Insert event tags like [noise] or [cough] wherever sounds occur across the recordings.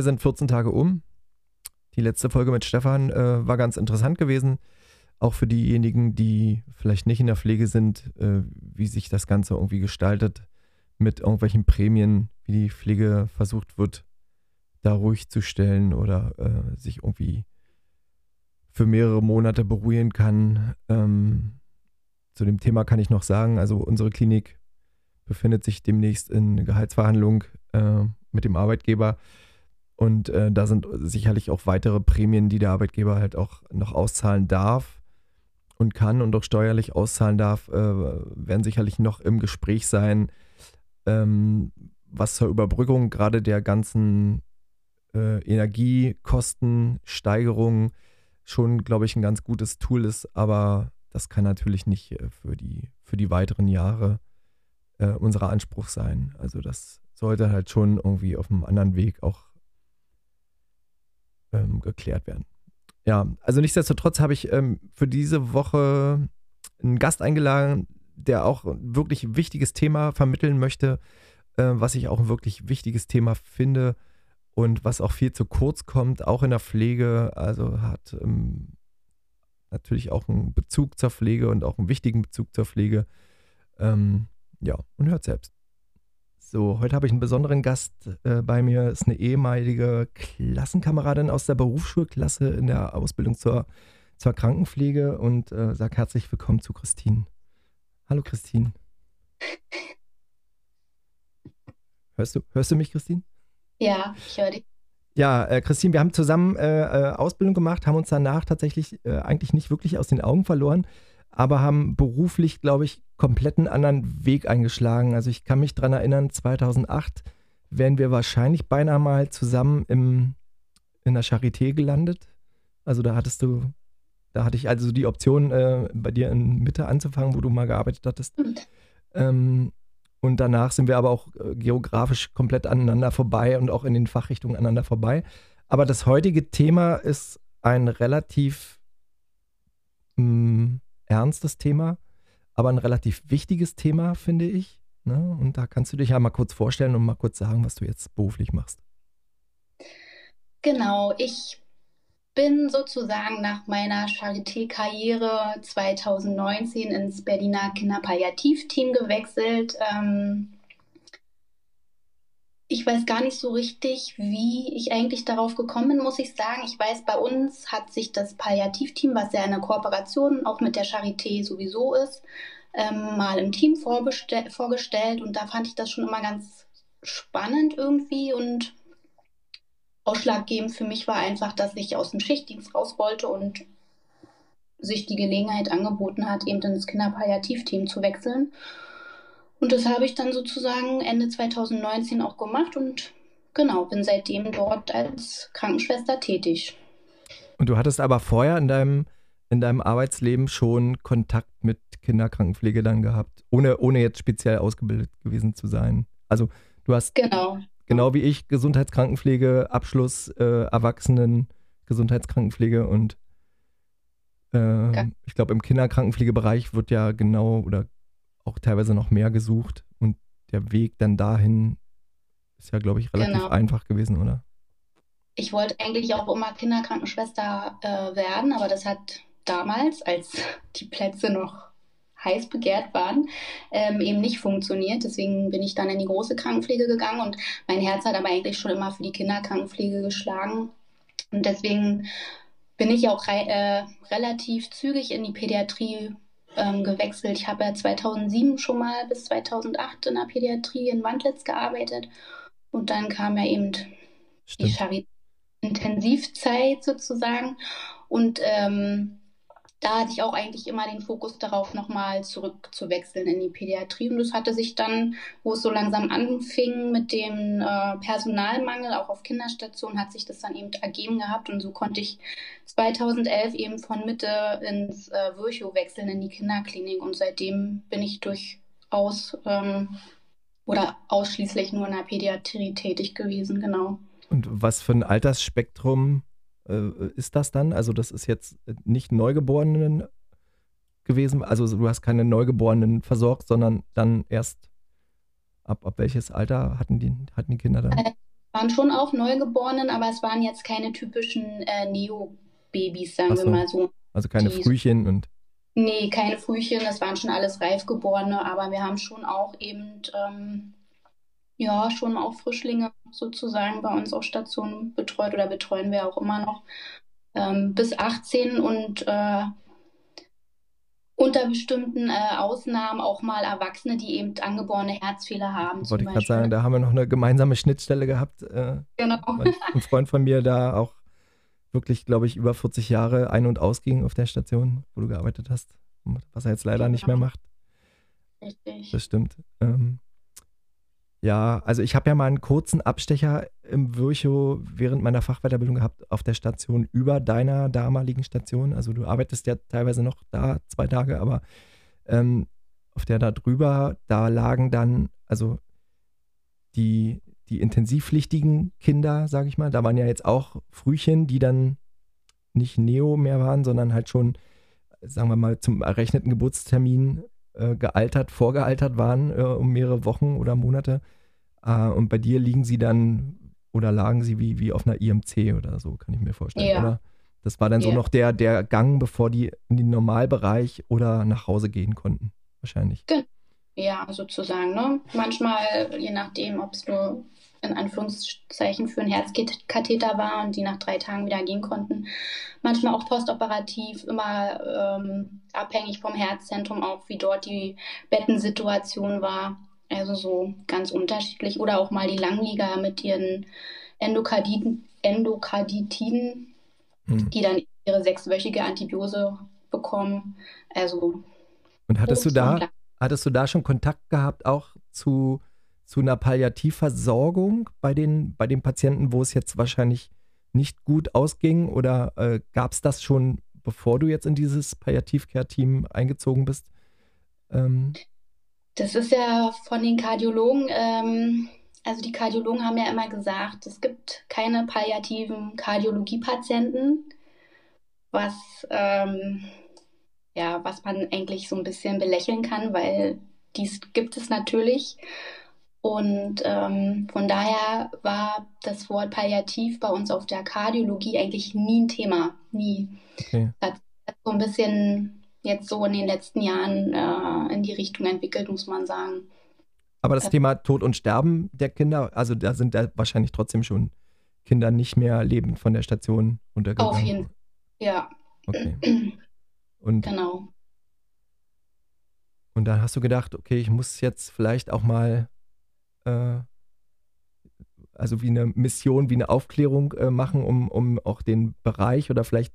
Schnell sind 14 Tage um. Die letzte Folge mit Stefan äh, war ganz interessant gewesen. Auch für diejenigen, die vielleicht nicht in der Pflege sind, äh, wie sich das Ganze irgendwie gestaltet mit irgendwelchen Prämien, wie die Pflege versucht wird, da ruhig zu stellen oder äh, sich irgendwie für mehrere Monate beruhigen kann. Ähm, zu dem Thema kann ich noch sagen, also unsere Klinik befindet sich demnächst in Gehaltsverhandlung äh, mit dem Arbeitgeber. Und äh, da sind sicherlich auch weitere Prämien, die der Arbeitgeber halt auch noch auszahlen darf und kann und auch steuerlich auszahlen darf, äh, werden sicherlich noch im Gespräch sein, ähm, was zur Überbrückung gerade der ganzen äh, Energiekostensteigerung schon, glaube ich, ein ganz gutes Tool ist. Aber das kann natürlich nicht äh, für, die, für die weiteren Jahre äh, unser Anspruch sein. Also das sollte halt schon irgendwie auf einem anderen Weg auch ähm, geklärt werden. Ja, also nichtsdestotrotz habe ich ähm, für diese Woche einen Gast eingeladen, der auch ein wirklich wichtiges Thema vermitteln möchte, äh, was ich auch ein wirklich wichtiges Thema finde und was auch viel zu kurz kommt, auch in der Pflege. Also hat ähm, natürlich auch einen Bezug zur Pflege und auch einen wichtigen Bezug zur Pflege. Ähm, ja, und hört selbst. So, heute habe ich einen besonderen Gast äh, bei mir. Ist eine ehemalige Klassenkameradin aus der Berufsschulklasse in der Ausbildung zur, zur Krankenpflege und äh, sag herzlich willkommen zu Christine. Hallo Christine. Hörst du, hörst du mich, Christine? Ja, ich höre dich. Ja, äh, Christine, wir haben zusammen äh, äh, Ausbildung gemacht, haben uns danach tatsächlich äh, eigentlich nicht wirklich aus den Augen verloren aber haben beruflich, glaube ich, komplett einen anderen Weg eingeschlagen. Also ich kann mich daran erinnern, 2008 wären wir wahrscheinlich beinahe mal zusammen im, in der Charité gelandet. Also da hattest du, da hatte ich also die Option, äh, bei dir in Mitte anzufangen, wo du mal gearbeitet hattest. Ähm, und danach sind wir aber auch äh, geografisch komplett aneinander vorbei und auch in den Fachrichtungen aneinander vorbei. Aber das heutige Thema ist ein relativ mh, mm, ernstes Thema, aber ein relativ wichtiges Thema, finde ich. Ne? Und da kannst du dich ja mal kurz vorstellen und mal kurz sagen, was du jetzt beruflich machst. Genau, ich bin sozusagen nach meiner Charité-Karriere 2019 ins Berliner Kinderpalliativteam gewechselt. Ähm, ich weiß gar nicht so richtig, wie ich eigentlich darauf gekommen bin, muss ich sagen. Ich weiß, bei uns hat sich das Palliativteam, was ja eine Kooperation auch mit der Charité sowieso ist, ähm, mal im Team vorgestellt und da fand ich das schon immer ganz spannend irgendwie und ausschlaggebend für mich war einfach, dass ich aus dem Schichtdienst raus wollte und sich die Gelegenheit angeboten hat, eben ins Kinderpalliativteam zu wechseln. Und das habe ich dann sozusagen Ende 2019 auch gemacht und genau, bin seitdem dort als Krankenschwester tätig. Und du hattest aber vorher in deinem, in deinem Arbeitsleben schon Kontakt mit Kinderkrankenpflege dann gehabt, ohne, ohne jetzt speziell ausgebildet gewesen zu sein. Also du hast genau, genau wie ich Gesundheitskrankenpflege, Abschluss, äh, Erwachsenen, Gesundheitskrankenpflege und äh, ich glaube im Kinderkrankenpflegebereich wird ja genau oder auch teilweise noch mehr gesucht und der Weg dann dahin ist ja, glaube ich, relativ genau. einfach gewesen, oder? Ich wollte eigentlich auch immer Kinderkrankenschwester äh, werden, aber das hat damals, als [laughs] die Plätze noch heiß begehrt waren, ähm, eben nicht funktioniert. Deswegen bin ich dann in die große Krankenpflege gegangen und mein Herz hat aber eigentlich schon immer für die Kinderkrankenpflege geschlagen. Und deswegen bin ich auch re äh, relativ zügig in die Pädiatrie ähm, gewechselt. Ich habe ja 2007 schon mal bis 2008 in der Pädiatrie in Wandlitz gearbeitet und dann kam ja eben Stimmt. die Intensivzeit sozusagen und ähm, da hatte ich auch eigentlich immer den Fokus darauf, nochmal zurückzuwechseln in die Pädiatrie. Und das hatte sich dann, wo es so langsam anfing mit dem äh, Personalmangel, auch auf Kinderstationen, hat sich das dann eben ergeben gehabt. Und so konnte ich 2011 eben von Mitte ins äh, Virchow wechseln in die Kinderklinik. Und seitdem bin ich durchaus ähm, oder ausschließlich nur in der Pädiatrie tätig gewesen, genau. Und was für ein Altersspektrum ist das dann? Also das ist jetzt nicht Neugeborenen gewesen, also du hast keine Neugeborenen versorgt, sondern dann erst ab, ab welches Alter hatten die, hatten die Kinder dann? Äh, waren schon auch Neugeborenen, aber es waren jetzt keine typischen äh, Neo-Babys, sagen so. wir mal so. Also keine die, Frühchen und. Nee, keine Frühchen, das waren schon alles Reifgeborene, aber wir haben schon auch eben ähm, ja, schon auch Frischlinge sozusagen bei uns auf Station betreut oder betreuen wir auch immer noch ähm, bis 18 und äh, unter bestimmten äh, Ausnahmen auch mal Erwachsene, die eben angeborene Herzfehler haben. Wollte ich gerade sagen, da haben wir noch eine gemeinsame Schnittstelle gehabt. Äh, genau. Ein Freund von mir da auch wirklich, glaube ich, über 40 Jahre ein- und ausging auf der Station, wo du gearbeitet hast, was er jetzt leider genau. nicht mehr macht. Richtig. Das stimmt. Ähm, ja, also ich habe ja mal einen kurzen Abstecher im Virchow während meiner Fachweiterbildung gehabt auf der Station über deiner damaligen Station. Also du arbeitest ja teilweise noch da zwei Tage, aber ähm, auf der da drüber, da lagen dann, also die, die intensivpflichtigen Kinder, sage ich mal, da waren ja jetzt auch Frühchen, die dann nicht Neo mehr waren, sondern halt schon, sagen wir mal, zum errechneten Geburtstermin äh, gealtert, vorgealtert waren äh, um mehrere Wochen oder Monate. Äh, und bei dir liegen sie dann oder lagen sie wie, wie auf einer IMC oder so, kann ich mir vorstellen, ja. oder? Das war dann ja. so noch der, der Gang, bevor die in den Normalbereich oder nach Hause gehen konnten, wahrscheinlich. Ja, sozusagen. Ne? Manchmal, je nachdem, ob es nur in Anführungszeichen für einen Herzkatheter war und die nach drei Tagen wieder gehen konnten. Manchmal auch postoperativ, immer ähm, abhängig vom Herzzentrum, auch wie dort die Bettensituation war. Also so ganz unterschiedlich. Oder auch mal die Langlieger mit ihren Endokarditen, Endokarditiden, hm. die dann ihre sechswöchige Antibiose bekommen. Also. Und hattest du da, hattest du da schon Kontakt gehabt auch zu zu einer Palliativversorgung bei den, bei den Patienten, wo es jetzt wahrscheinlich nicht gut ausging? Oder äh, gab es das schon, bevor du jetzt in dieses Palliativcare-Team eingezogen bist? Ähm, das ist ja von den Kardiologen, ähm, also die Kardiologen haben ja immer gesagt, es gibt keine palliativen Kardiologiepatienten, was, ähm, ja, was man eigentlich so ein bisschen belächeln kann, weil dies gibt es natürlich. Und ähm, von daher war das Wort Palliativ bei uns auf der Kardiologie eigentlich nie ein Thema. Nie. Okay. Das hat so ein bisschen jetzt so in den letzten Jahren äh, in die Richtung entwickelt, muss man sagen. Aber das äh, Thema Tod und Sterben der Kinder, also da sind da wahrscheinlich trotzdem schon Kinder nicht mehr lebend von der Station untergegangen. Auf jeden Fall. Ja. Okay. [clears throat] Und, genau. Und dann hast du gedacht, okay, ich muss jetzt vielleicht auch mal äh, also wie eine Mission, wie eine Aufklärung äh, machen, um, um auch den Bereich oder vielleicht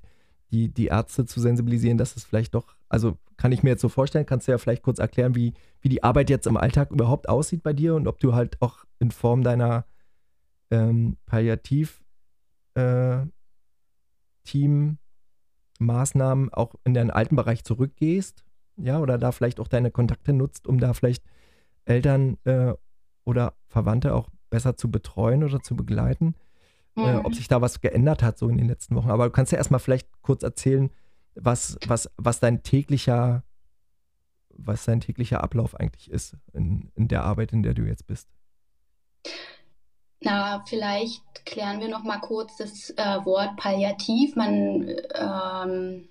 die, die Ärzte zu sensibilisieren, dass es vielleicht doch, also kann ich mir jetzt so vorstellen, kannst du ja vielleicht kurz erklären, wie, wie die Arbeit jetzt im Alltag überhaupt aussieht bei dir und ob du halt auch in Form deiner ähm, Palliativ-Team-Maßnahmen äh, auch in deinen alten Bereich zurückgehst, ja, oder da vielleicht auch deine Kontakte nutzt, um da vielleicht Eltern äh, oder Verwandte auch besser zu betreuen oder zu begleiten. Äh, mhm. Äh, ob sich da was geändert hat so in den letzten Wochen. Aber du kannst ja erstmal vielleicht kurz erzählen, was, was, was dein täglicher, was dein täglicher Ablauf eigentlich ist in, in der Arbeit, in der du jetzt bist. Na, vielleicht klären wir noch mal kurz das äh, Wort Palliativ. Man ähm,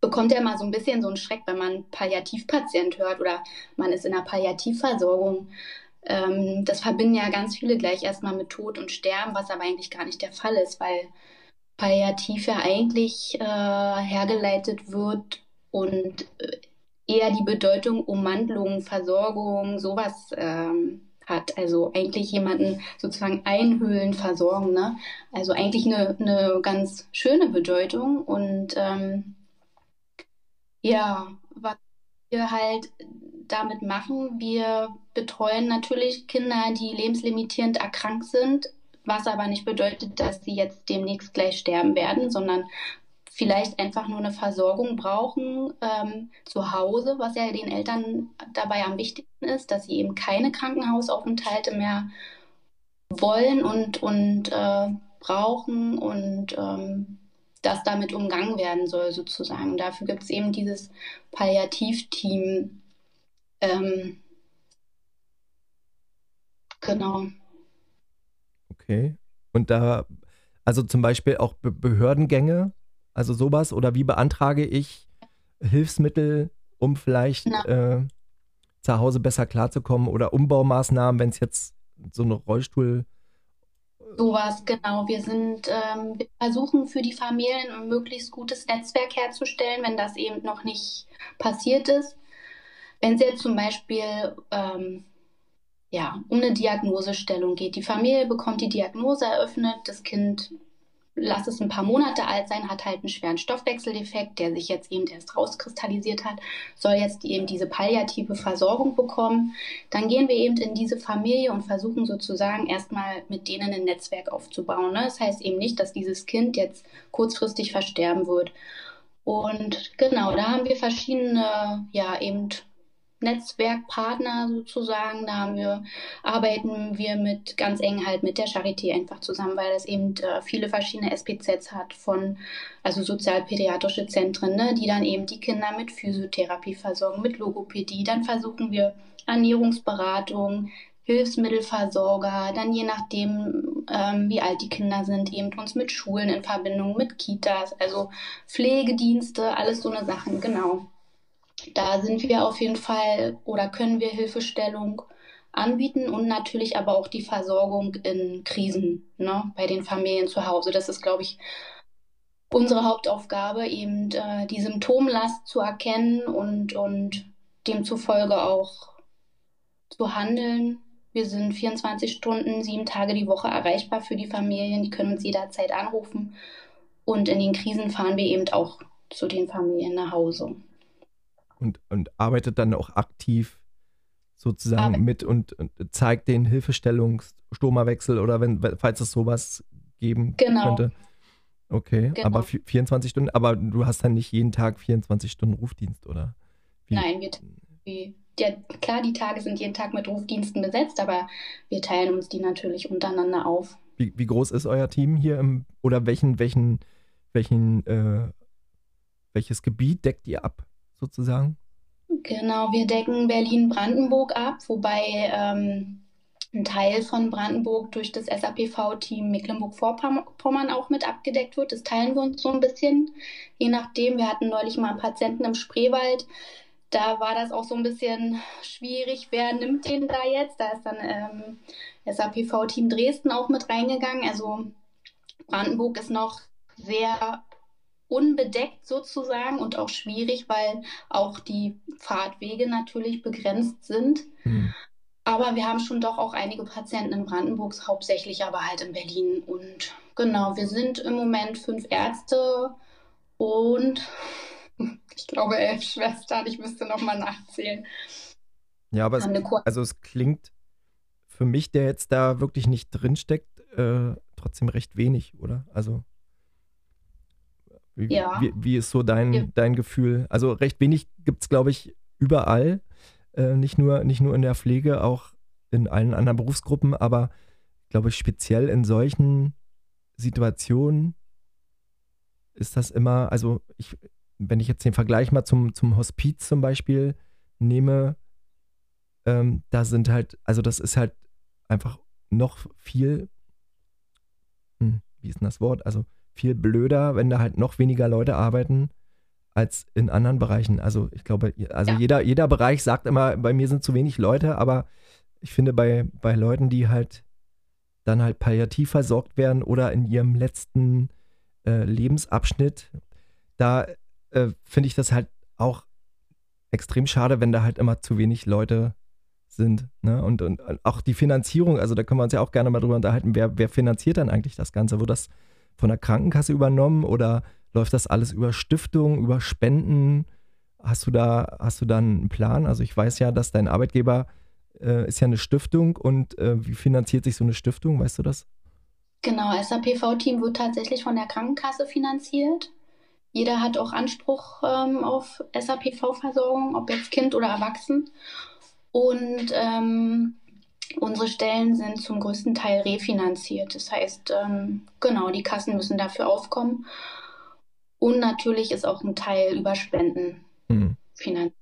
bekommt ja immer so ein bisschen so einen Schreck, wenn man Palliativpatient hört oder man ist in der Palliativversorgung. Ähm, das verbinden ja ganz viele gleich erstmal mit Tod und Sterben, was aber eigentlich gar nicht der Fall ist, weil Palliativ ja eigentlich äh, hergeleitet wird und äh, eher die Bedeutung Umwandlung, Versorgung, sowas ähm, hat. Also eigentlich jemanden sozusagen einhüllen, versorgen. Ne? Also eigentlich eine, eine ganz schöne Bedeutung und ähm, Ja, was wir halt damit machen, wir betreuen natürlich Kinder, die lebenslimitierend erkrankt sind, was aber nicht bedeutet, dass sie jetzt demnächst gleich sterben werden, sondern vielleicht einfach nur eine Versorgung brauchen ähm, zu Hause, was ja den Eltern dabei am wichtigsten ist, dass sie eben keine Krankenhausaufenthalte mehr wollen und, und äh, brauchen und ähm, dass damit umgangen werden soll sozusagen. Dafür gibt es eben dieses Palliativteam. Ähm, genau. Okay. Und da, also zum Beispiel auch Be Behördengänge, also sowas? Oder wie beantrage ich Hilfsmittel, um vielleicht äh, zu Hause besser klarzukommen oder Umbaumaßnahmen, wenn es jetzt so eine Rollstuhl Sowas, genau. Wir sind, ähm, wir versuchen für die Familien ein möglichst gutes Netzwerk herzustellen, wenn das eben noch nicht passiert ist. Wenn es jetzt zum Beispiel ähm, ja, um eine Diagnosestellung geht. Die Familie bekommt die Diagnose eröffnet, das Kind lass es ein paar Monate alt sein, hat halt einen schweren Stoffwechseldefekt, der sich jetzt eben erst rauskristallisiert hat, soll jetzt eben diese palliative Versorgung bekommen. Dann gehen wir eben in diese Familie und versuchen sozusagen erstmal mit denen ein Netzwerk aufzubauen. Ne? Das heißt eben nicht, dass dieses Kind jetzt kurzfristig versterben wird. Und genau, da haben wir verschiedene, ja, eben Netzwerkpartner sozusagen. Da haben wir, arbeiten wir mit ganz eng halt mit der Charité einfach zusammen, weil es eben äh, viele verschiedene SPZs hat von, also sozialpädiatrische Zentren, ne, die dann eben die Kinder mit Physiotherapie versorgen, mit Logopädie. Dann versuchen wir Ernährungsberatung, Hilfsmittelversorger, dann je nachdem, ähm, wie alt die Kinder sind, eben uns mit Schulen in Verbindung, mit Kitas, also Pflegedienste, alles so eine Sachen, genau da sind wir auf jeden Fall oder können wir Hilfestellung anbieten und natürlich aber auch die Versorgung in Krisen ne, bei den Familien zu Hause. Das ist, glaube ich, unsere Hauptaufgabe, eben äh, die Symptomlast zu erkennen und, und demzufolge auch zu handeln. Wir sind 24 Stunden, sieben Tage die Woche erreichbar für die Familien. Die können uns jederzeit anrufen. Und in den Krisen fahren wir eben auch zu den Familien nach Hause und, und arbeitet dann auch aktiv sozusagen Aber mit und, und, zeigt den Hilfestellungs Stomawechsel oder wenn, falls es sowas geben genau. könnte. Okay, genau. aber 24 Stunden, aber du hast dann nicht jeden Tag 24 Stunden Rufdienst, oder? Wie? Nein, wir, ja, klar, die Tage sind jeden Tag mit Rufdiensten besetzt, aber wir teilen uns die natürlich untereinander auf. Wie, wie groß ist euer Team hier im, oder welchen, welchen, welchen, äh, welches Gebiet deckt ihr ab? Sozusagen? Genau, wir decken Berlin-Brandenburg ab, wobei ähm, ein Teil von Brandenburg durch das SAPV-Team Mecklenburg-Vorpommern auch mit abgedeckt wird. Das teilen wir uns so ein bisschen, je nachdem. Wir hatten neulich mal einen Patienten im Spreewald. Da war das auch so ein bisschen schwierig, wer nimmt den da jetzt? Da ist dann ähm, SAPV-Team Dresden auch mit reingegangen. Also Brandenburg ist noch sehr unbedeckt sozusagen und auch schwierig, weil auch die Fahrtwege natürlich begrenzt sind. Mhm. Aber wir haben schon doch auch einige Patienten in Brandenburg, hauptsächlich aber halt in Berlin. Und genau, wir sind im Moment fünf Ärzte und [laughs] ich glaube elf Schwestern. Ich müsste nochmal nachzählen. Ja, aber es, also es klingt für mich, der jetzt da wirklich nicht drinsteckt, äh, trotzdem recht wenig, oder? Also wie, ja. wie, wie ist so dein, ja. dein Gefühl? Also recht wenig gibt es, glaube ich, überall. Äh, nicht, nur, nicht nur in der Pflege, auch in allen anderen Berufsgruppen, aber glaube ich, speziell in solchen Situationen ist das immer, also ich, wenn ich jetzt den Vergleich mal zum, zum Hospiz zum Beispiel nehme, ähm, da sind halt, also das ist halt einfach noch viel, hm, wie ist denn das Wort? Also viel blöder, wenn da halt noch weniger Leute arbeiten als in anderen Bereichen. Also ich glaube, also ja. jeder, jeder Bereich sagt immer, bei mir sind zu wenig Leute, aber ich finde bei, bei Leuten, die halt dann halt palliativ versorgt werden oder in ihrem letzten äh, Lebensabschnitt, da äh, finde ich das halt auch extrem schade, wenn da halt immer zu wenig Leute sind. Ne? Und, und auch die Finanzierung, also da können wir uns ja auch gerne mal drüber unterhalten, wer, wer finanziert dann eigentlich das Ganze, wo das von der Krankenkasse übernommen oder läuft das alles über Stiftungen, über Spenden hast du da, hast du da einen Plan? Also ich weiß ja, dass dein Arbeitgeber äh, ist ja eine Stiftung und äh, wie finanziert sich so eine Stiftung? Weißt du das? Genau, SAPV-Team wird tatsächlich von der Krankenkasse finanziert. Jeder hat auch Anspruch ähm, auf SAPV-Versorgung, ob jetzt Kind oder Erwachsen. Und ähm, unsere Stellen sind zum größten Teil refinanziert. Das heißt, ähm, genau, die Kassen müssen dafür aufkommen. Und natürlich ist auch ein Teil über Spenden mhm. finanziert.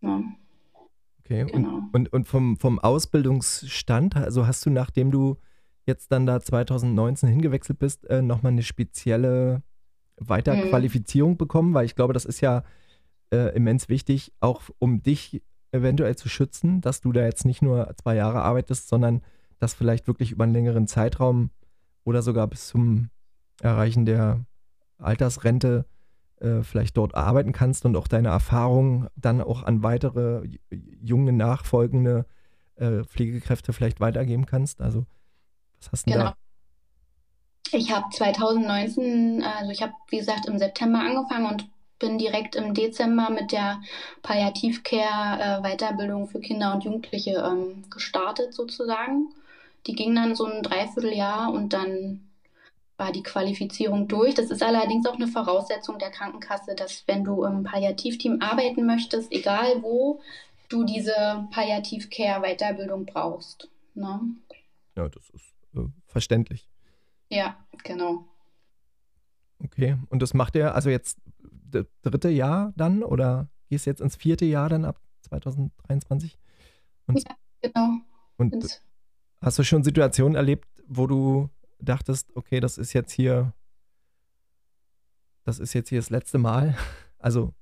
Ja. Okay, genau. und, und, und vom, vom Ausbildungsstand, also hast du, nachdem du jetzt dann da 2019 hingewechselt bist, äh, nochmal eine spezielle Weiterqualifizierung mhm. bekommen? Weil ich glaube, das ist ja äh, immens wichtig, auch um dich eventuell zu schützen, dass du da jetzt nicht nur zwei Jahre arbeitest, sondern das vielleicht wirklich über einen längeren Zeitraum oder sogar bis zum Erreichen der Altersrente äh, vielleicht dort arbeiten kannst und auch deine Erfahrungen dann auch an weitere junge, nachfolgende äh, Pflegekräfte vielleicht weitergeben kannst. Also was hast du genau. da? Ich habe 2019, also ich habe, wie gesagt, im September angefangen und bin direkt im Dezember mit der Palliativcare-Weiterbildung für Kinder und Jugendliche ähm, gestartet sozusagen. Die ging dann so ein Dreivierteljahr und dann war die Qualifizierung durch. Das ist allerdings auch eine Voraussetzung der Krankenkasse, dass wenn du im Palliativteam arbeiten möchtest, egal wo, du diese Palliativcare-Weiterbildung brauchst. Ne? Ja, das ist äh, verständlich. Ja, genau. Okay, und das macht er also jetzt dritte Jahr dann oder gehst du jetzt ins vierte Jahr dann ab 2023? Und, ja, genau. Und Ins hast du schon Situationen erlebt, wo du dachtest, okay, das ist jetzt hier, das ist jetzt hier das letzte Mal? [laughs] Also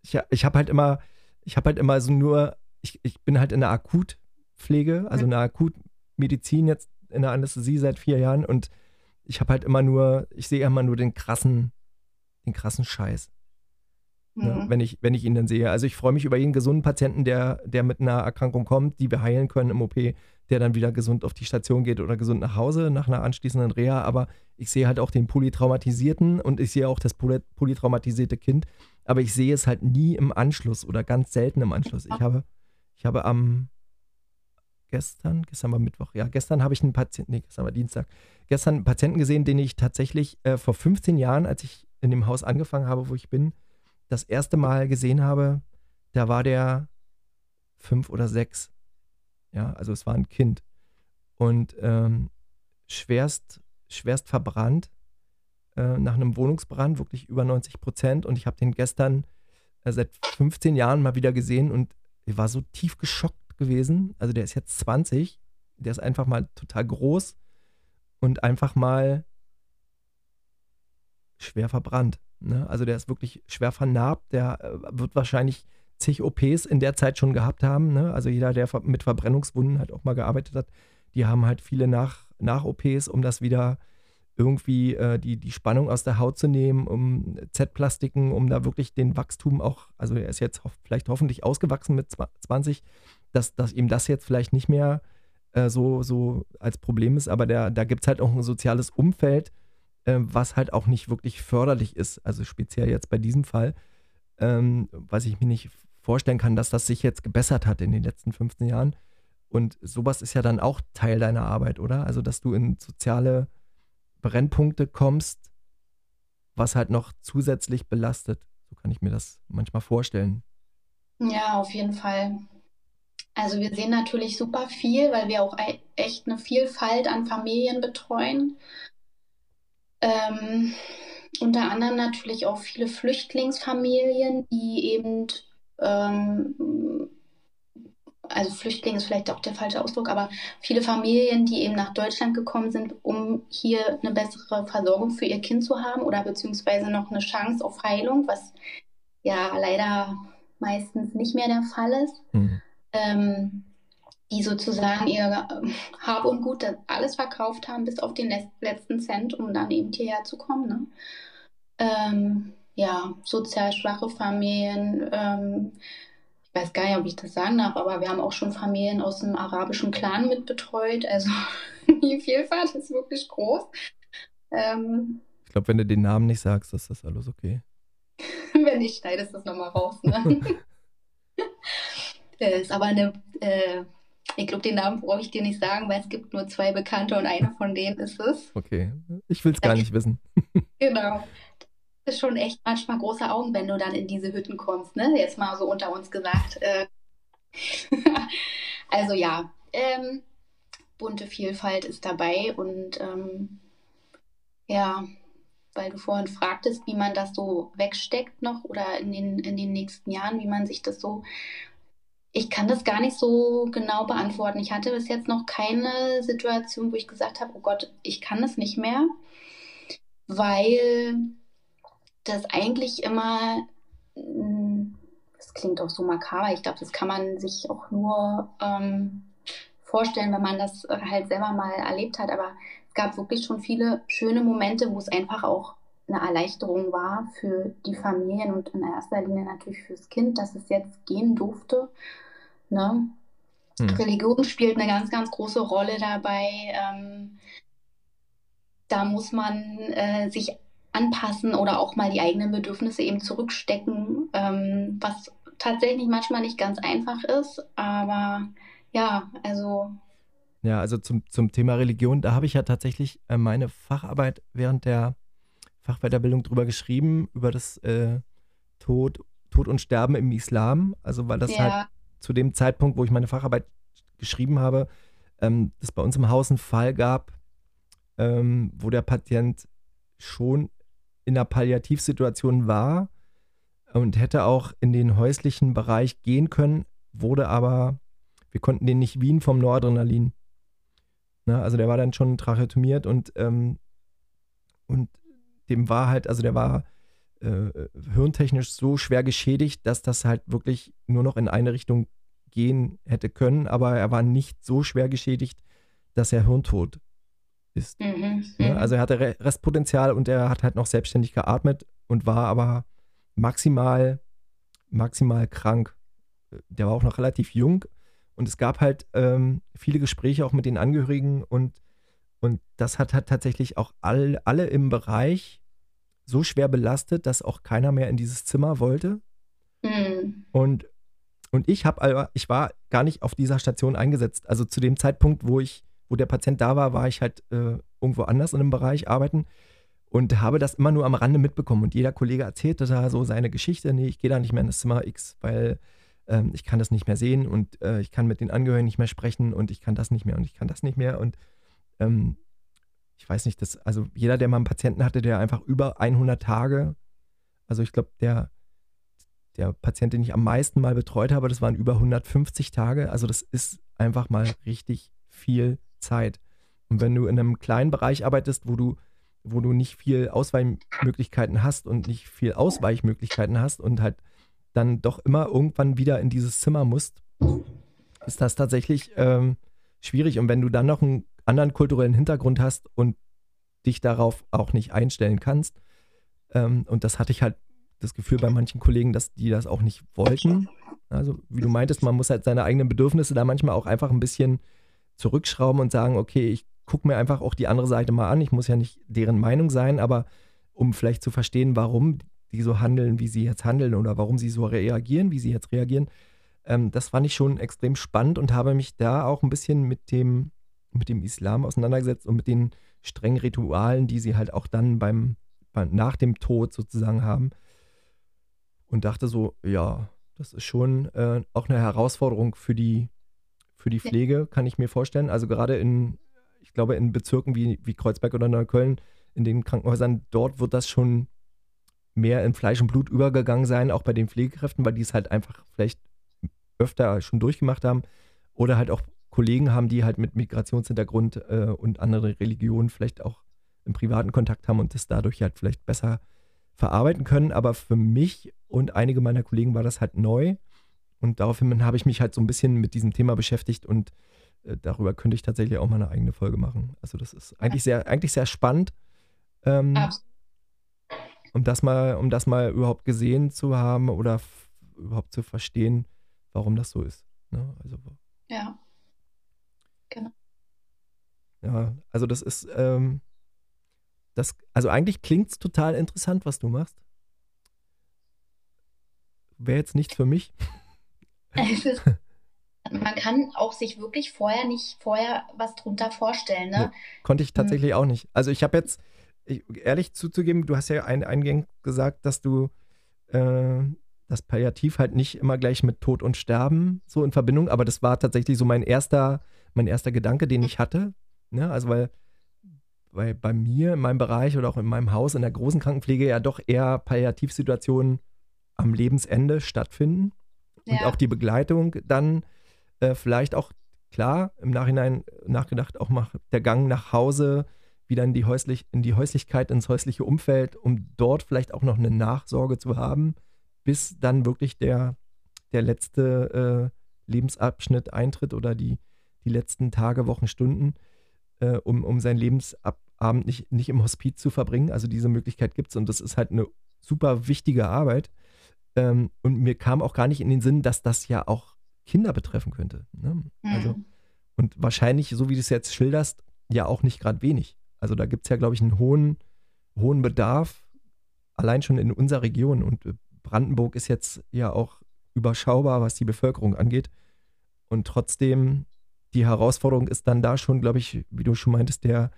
ich, ich habe halt immer, ich habe halt immer so nur, ich, ich bin halt in der Akutpflege, also in der Akutmedizin jetzt in der Anästhesie seit vier Jahren und ich habe halt immer nur, ich sehe immer nur den krassen, den krassen Scheiß. Ne, mhm. Ne, wenn, ich, wenn ich ihn dann sehe. Also ich freue mich über jeden gesunden Patienten, der, der mit einer Erkrankung kommt, die wir heilen können im OP, der dann wieder gesund auf die Station geht oder gesund nach Hause nach einer anschließenden Reha. Aber ich sehe halt auch den Polytraumatisierten und ich sehe auch das polytraumatisierte Kind. Aber ich sehe es halt nie im Anschluss oder ganz selten im Anschluss. Ich habe, ich habe am gestern, gestern war Mittwoch, ja, gestern habe ich einen Patienten, nee, gestern war Dienstag, gestern einen Patienten gesehen, den ich tatsächlich äh, vor 15 Jahren, als ich in dem Haus angefangen habe, wo ich bin, das erste Mal gesehen habe, da war der fünf oder sechs. Ja, also es war ein Kind. Und ähm, schwerst, schwerst verbrannt äh, nach einem Wohnungsbrand, wirklich über 90 Prozent. Und ich habe den gestern äh, seit 15 Jahren mal wieder gesehen und war so tief geschockt gewesen. Also der ist jetzt 20. Der ist einfach mal total groß und einfach mal schwer verbrannt. Ne? Also der ist wirklich schwer vernarbt. Der äh, wird wahrscheinlich zig OPs in der Zeit schon gehabt haben. Ne? Also jeder, der mit Verbrennungswunden halt auch mal gearbeitet hat, die haben halt viele nach, nach OPs, um das wieder irgendwie äh, die, die Spannung aus der Haut zu nehmen, um Z-Plastiken, um da wirklich den Wachstum auch, also er ist jetzt ho vielleicht hoffentlich ausgewachsen mit 20, dass, dass ihm das jetzt vielleicht nicht mehr äh, so, so als Problem ist, aber der, da gibt es halt auch ein soziales Umfeld, äh, was halt auch nicht wirklich förderlich ist, also speziell jetzt bei diesem Fall, ähm, was ich mir nicht vorstellen kann, dass das sich jetzt gebessert hat in den letzten 15 Jahren. Und sowas ist ja dann auch Teil deiner Arbeit, oder? Also, dass du in soziale Brennpunkte kommst, was halt noch zusätzlich belastet. So kann ich mir das manchmal vorstellen. Ja, auf jeden Fall. Also wir sehen natürlich super viel, weil wir auch echt eine Vielfalt an Familien betreuen. Ähm, unter anderem natürlich auch viele Flüchtlingsfamilien, die eben, ähm, also Flüchtling ist vielleicht auch der falsche Ausdruck, aber viele Familien, die eben nach Deutschland gekommen sind, um hier eine bessere Versorgung für ihr Kind zu haben oder beziehungsweise noch eine Chance auf Heilung, was ja leider meistens nicht mehr der Fall ist. Mhm ähm, die sozusagen ihr ähm, [laughs] Hab und Gut alles verkauft haben, bis auf den letzten Cent, um dann eben hierher zu kommen. Ne? Ähm, ja, sozial schwache Familien. Ähm, ich weiß gar nicht, ob ich das sagen darf, aber wir haben auch schon Familien aus dem arabischen Clan mitbetreut. Also [laughs] die Vielfalt ist wirklich groß. Ähm, ich glaube, wenn du den Namen nicht sagst, ist das alles okay. [laughs] Wenn nicht, schneidest du es nochmal raus. Ne? das ist aber eine, äh, ich glaube, den Namen brauche ich dir nicht sagen, weil es gibt nur zwei Bekannte und eine von denen ist es. Okay, ich will es gar nicht wissen. [laughs] genau. Das ist schon echt manchmal große Augen, wenn du dann in diese Hütten kommst, ne? Jetzt mal so unter uns gesagt. Äh, [laughs] also ja, ähm, bunte Vielfalt ist dabei und ähm, ja, weil du vorhin fragtest, wie man das so wegsteckt noch oder in den, in den nächsten Jahren, wie man sich das so. Ich kann das gar nicht so genau beantworten. Ich hatte bis jetzt noch keine Situation, wo ich gesagt habe, oh Gott, ich kann das nicht mehr, weil das eigentlich immer, hm, das klingt auch so makaber, ich glaube, das kann man sich auch nur ähm, vorstellen, wenn man das halt selber mal erlebt hat, aber es gab wirklich schon viele schöne Momente, wo es einfach auch eine Erleichterung war für die Familien und in erster Linie natürlich fürs Kind, dass es jetzt gehen durfte. Ne? Hm. Religion spielt eine ganz, ganz große Rolle dabei. Ähm, da muss man äh, sich anpassen oder auch mal die eigenen Bedürfnisse eben zurückstecken, ähm, was tatsächlich manchmal nicht ganz einfach ist. Aber ja, also ja, also zum, zum Thema Religion, da habe ich ja tatsächlich äh, meine Facharbeit während der Fachweiterbildung drüber geschrieben, über das äh, Tod, Tod und Sterben im Islam. Also weil das ja. halt zu dem Zeitpunkt, wo ich meine Facharbeit geschrieben habe, ähm, es bei uns im Haus einen Fall gab, ähm, wo der Patient schon in einer Palliativsituation war und hätte auch in den häuslichen Bereich gehen können, wurde aber, wir konnten den nicht wiegen vom Noradrenalin. Ne? Also der war dann schon tracheotomiert und, ähm, und dem war halt, also der war äh, hirntechnisch so schwer geschädigt, dass das halt wirklich nur noch in eine Richtung gehen hätte können, aber er war nicht so schwer geschädigt, dass er hirntot ist. Mhm. Ne? Mhm. Also er hatte Restpotenzial und er hat halt noch selbstständig geatmet und war aber maximal, maximal krank. Der war auch noch relativ jung und es gab halt ähm, viele Gespräche auch mit den Angehörigen und, und das hat, hat tatsächlich auch all, alle im Bereich so schwer belastet, dass auch keiner mehr in dieses Zimmer wollte. Mhm. Und, und ich habe ich war gar nicht auf dieser Station eingesetzt. Also zu dem Zeitpunkt, wo ich, wo der Patient da war, war ich halt äh, irgendwo anders in einem Bereich arbeiten und habe das immer nur am Rande mitbekommen. Und jeder Kollege erzählte da so seine Geschichte. Nee, ich gehe da nicht mehr in das Zimmer X, weil ähm, ich kann das nicht mehr sehen und äh, ich kann mit den Angehörigen nicht mehr sprechen und ich kann das nicht mehr und ich kann das nicht mehr und ähm, ich weiß nicht, das, also jeder, der mal einen Patienten hatte, der einfach über 100 Tage, also ich glaube, der, der Patient, den ich am meisten mal betreut habe, das waren über 150 Tage, also das ist einfach mal richtig viel Zeit. Und wenn du in einem kleinen Bereich arbeitest, wo du wo du nicht viel Ausweichmöglichkeiten hast und nicht viel Ausweichmöglichkeiten hast und halt dann doch immer irgendwann wieder in dieses Zimmer musst, ist das tatsächlich ähm, schwierig. Und wenn du dann noch einen anderen kulturellen Hintergrund hast und dich darauf auch nicht einstellen kannst, ähm, und das hatte ich halt das Gefühl bei manchen Kollegen, dass die das auch nicht wollten. Also, wie du meintest, man muss halt seine eigenen Bedürfnisse da manchmal auch einfach ein bisschen zurückschrauben und sagen, okay, ich gucke mir einfach auch die andere Seite mal an. Ich muss ja nicht deren Meinung sein, aber um vielleicht zu verstehen, warum die so handeln, wie sie jetzt handeln oder warum sie so reagieren, wie sie jetzt reagieren. Ähm, das fand ich schon extrem spannend und habe mich da auch ein bisschen mit dem, mit dem Islam auseinandergesetzt und mit den strengen Ritualen, die sie halt auch dann beim, beim nach dem Tod sozusagen haben. Und dachte so, ja, das ist schon äh, auch eine Herausforderung für die, für die Pflege, kann ich mir vorstellen. Also gerade in, ich glaube, in Bezirken wie, wie Kreuzberg oder Neukölln, in den Krankenhäusern, dort wird das schon mehr in Fleisch und Blut übergegangen sein, auch bei den Pflegekräften, weil die es halt einfach vielleicht öfter schon durchgemacht haben oder halt auch Kollegen haben, die halt mit Migrationshintergrund äh, und anderen Religionen vielleicht auch im privaten Kontakt haben und das dadurch halt vielleicht besser verarbeiten können. Aber für mich und einige meiner Kollegen war das halt neu und daraufhin habe ich mich halt so ein bisschen mit diesem Thema beschäftigt und äh, darüber könnte ich tatsächlich auch mal eine eigene Folge machen. Also das ist eigentlich sehr, eigentlich sehr spannend. Ähm, um das mal, um das mal überhaupt gesehen zu haben oder überhaupt zu verstehen, warum das so ist. Ne? Also, ja. Genau. Ja, also das ist, ähm, das, also eigentlich klingt es total interessant, was du machst. wäre jetzt nichts für mich. [laughs] Man kann auch sich wirklich vorher nicht vorher was drunter vorstellen, ne? Nee, konnte ich tatsächlich hm. auch nicht. Also ich habe jetzt, ich, ehrlich zuzugeben, du hast ja ein, eingängig gesagt, dass du äh, das Palliativ halt nicht immer gleich mit Tod und Sterben so in Verbindung, aber das war tatsächlich so mein erster, mein erster Gedanke, den ich hatte. Ne? Also weil, weil bei mir in meinem Bereich oder auch in meinem Haus in der großen Krankenpflege ja doch eher Palliativsituationen am Lebensende stattfinden. Ja. Und auch die Begleitung dann äh, vielleicht auch, klar, im Nachhinein nachgedacht, auch mal der Gang nach Hause, wieder in die, häuslich, in die Häuslichkeit, ins häusliche Umfeld, um dort vielleicht auch noch eine Nachsorge zu haben, bis dann wirklich der, der letzte äh, Lebensabschnitt eintritt oder die, die letzten Tage, Wochen, Stunden, äh, um, um seinen Lebensabend nicht, nicht im Hospiz zu verbringen. Also diese Möglichkeit gibt es und das ist halt eine super wichtige Arbeit. Ähm, und mir kam auch gar nicht in den Sinn, dass das ja auch Kinder betreffen könnte. Ne? Also, mhm. und wahrscheinlich, so wie du es jetzt schilderst, ja auch nicht gerade wenig. Also da gibt es ja, glaube ich, einen hohen, hohen Bedarf, allein schon in unserer Region. Und äh, Brandenburg ist jetzt ja auch überschaubar, was die Bevölkerung angeht. Und trotzdem, die Herausforderung ist dann da schon, glaube ich, wie du schon meintest, der,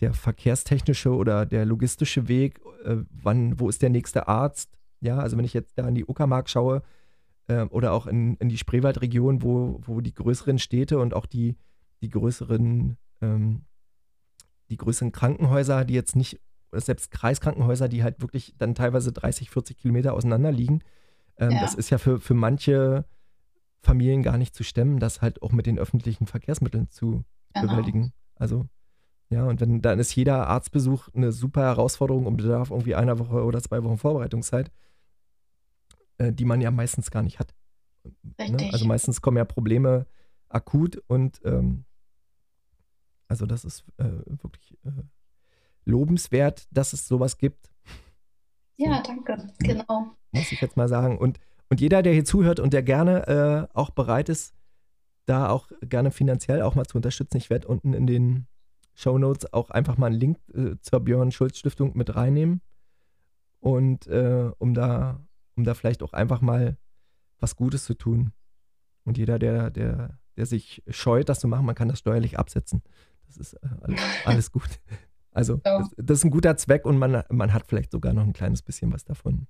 der verkehrstechnische oder der logistische Weg. Äh, wann, wo ist der nächste Arzt? Ja, also wenn ich jetzt da in die Uckermark schaue äh, oder auch in, in die Spreewaldregion, wo, wo die größeren Städte und auch die, die größeren, ähm, die größeren Krankenhäuser, die jetzt nicht, selbst Kreiskrankenhäuser, die halt wirklich dann teilweise 30, 40 Kilometer auseinander liegen, ähm, ja. das ist ja für, für manche Familien gar nicht zu stemmen, das halt auch mit den öffentlichen Verkehrsmitteln zu genau. bewältigen. Also ja, und wenn dann ist jeder Arztbesuch eine super Herausforderung und bedarf irgendwie einer Woche oder zwei Wochen Vorbereitungszeit. Äh, die man ja meistens gar nicht hat. Ne? Also meistens kommen ja Probleme akut und ähm, also das ist äh, wirklich äh, lobenswert, dass es sowas gibt. Ja, danke, genau. Muss ich jetzt mal sagen. Und, und jeder, der hier zuhört und der gerne äh, auch bereit ist, da auch gerne finanziell auch mal zu unterstützen, ich werde unten in den Show Notes auch einfach mal einen Link äh, zur Björn Schulz Stiftung mit reinnehmen. Und äh, um da um da vielleicht auch einfach mal was Gutes zu tun. Und jeder, der, der, der sich scheut, das zu machen, man kann das steuerlich absetzen. Das ist äh, alles, [laughs] alles gut. Also, das, das, ist ein guter Zweck und man, man hat vielleicht sogar noch ein kleines bisschen was davon.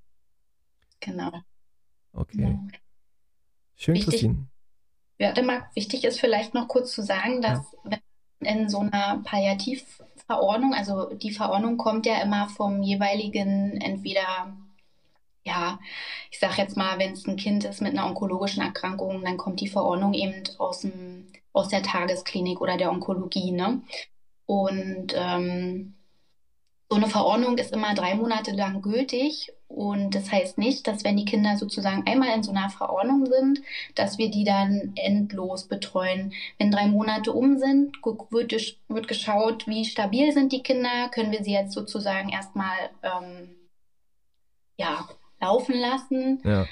Genau. Okay. Genau. Schön, wichtig, Christine. Ja, Marc, wichtig ist vielleicht noch kurz zu sagen, dass ja. wenn in so einer Palliativverordnung, also die Verordnung kommt ja immer vom jeweiligen entweder ja, ich sage jetzt mal, wenn es ein Kind ist mit einer onkologischen Erkrankung, dann kommt die Verordnung eben aus, dem, aus der Tagesklinik oder der Onkologie. Ne? Und ähm, so eine Verordnung ist immer drei Monate lang gültig. Und das heißt nicht, dass wenn die Kinder sozusagen einmal in so einer Verordnung sind, dass wir die dann endlos betreuen. Wenn drei Monate um sind, wird, wird geschaut, wie stabil sind die Kinder, können wir sie jetzt sozusagen erstmal ähm, ja, laufen lassen. Ja.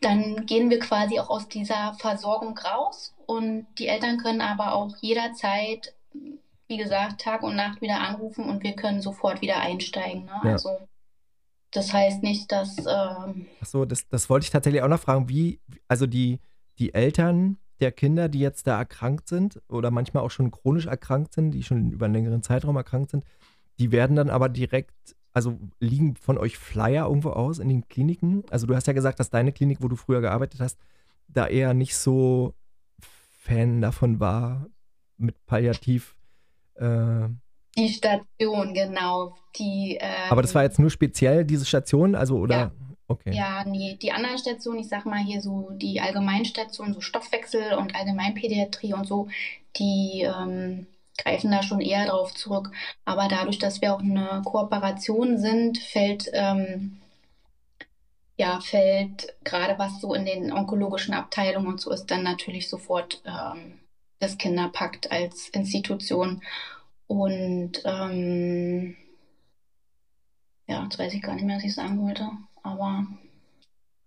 Dann gehen wir quasi auch aus dieser Versorgung raus und die Eltern können aber auch jederzeit, wie gesagt, Tag und Nacht wieder anrufen und wir können sofort wieder einsteigen. Ne? Ja. Also das heißt nicht, dass. Ähm, Ach das, das wollte ich tatsächlich auch noch fragen. Wie, also die, die Eltern der Kinder, die jetzt da erkrankt sind oder manchmal auch schon chronisch erkrankt sind, die schon über einen längeren Zeitraum erkrankt sind, die werden dann aber direkt also liegen von euch Flyer irgendwo aus in den Kliniken? Also du hast ja gesagt, dass deine Klinik, wo du früher gearbeitet hast, da eher nicht so Fan davon war, mit Palliativ. Äh, die Station, genau. Die, ähm, Aber das war jetzt nur speziell, diese Station, also oder? Ja. Okay. Ja, nee, die anderen Stationen, ich sag mal hier so die Allgemeinstation, so Stoffwechsel und Allgemeinpädiatrie und so, die ähm, greifen da schon eher drauf zurück. Aber dadurch, dass wir auch eine Kooperation sind, fällt ähm, ja fällt gerade was so in den onkologischen Abteilungen und so ist dann natürlich sofort ähm, das Kinderpakt als Institution und ähm, ja, jetzt weiß ich gar nicht mehr, was ich sagen wollte, aber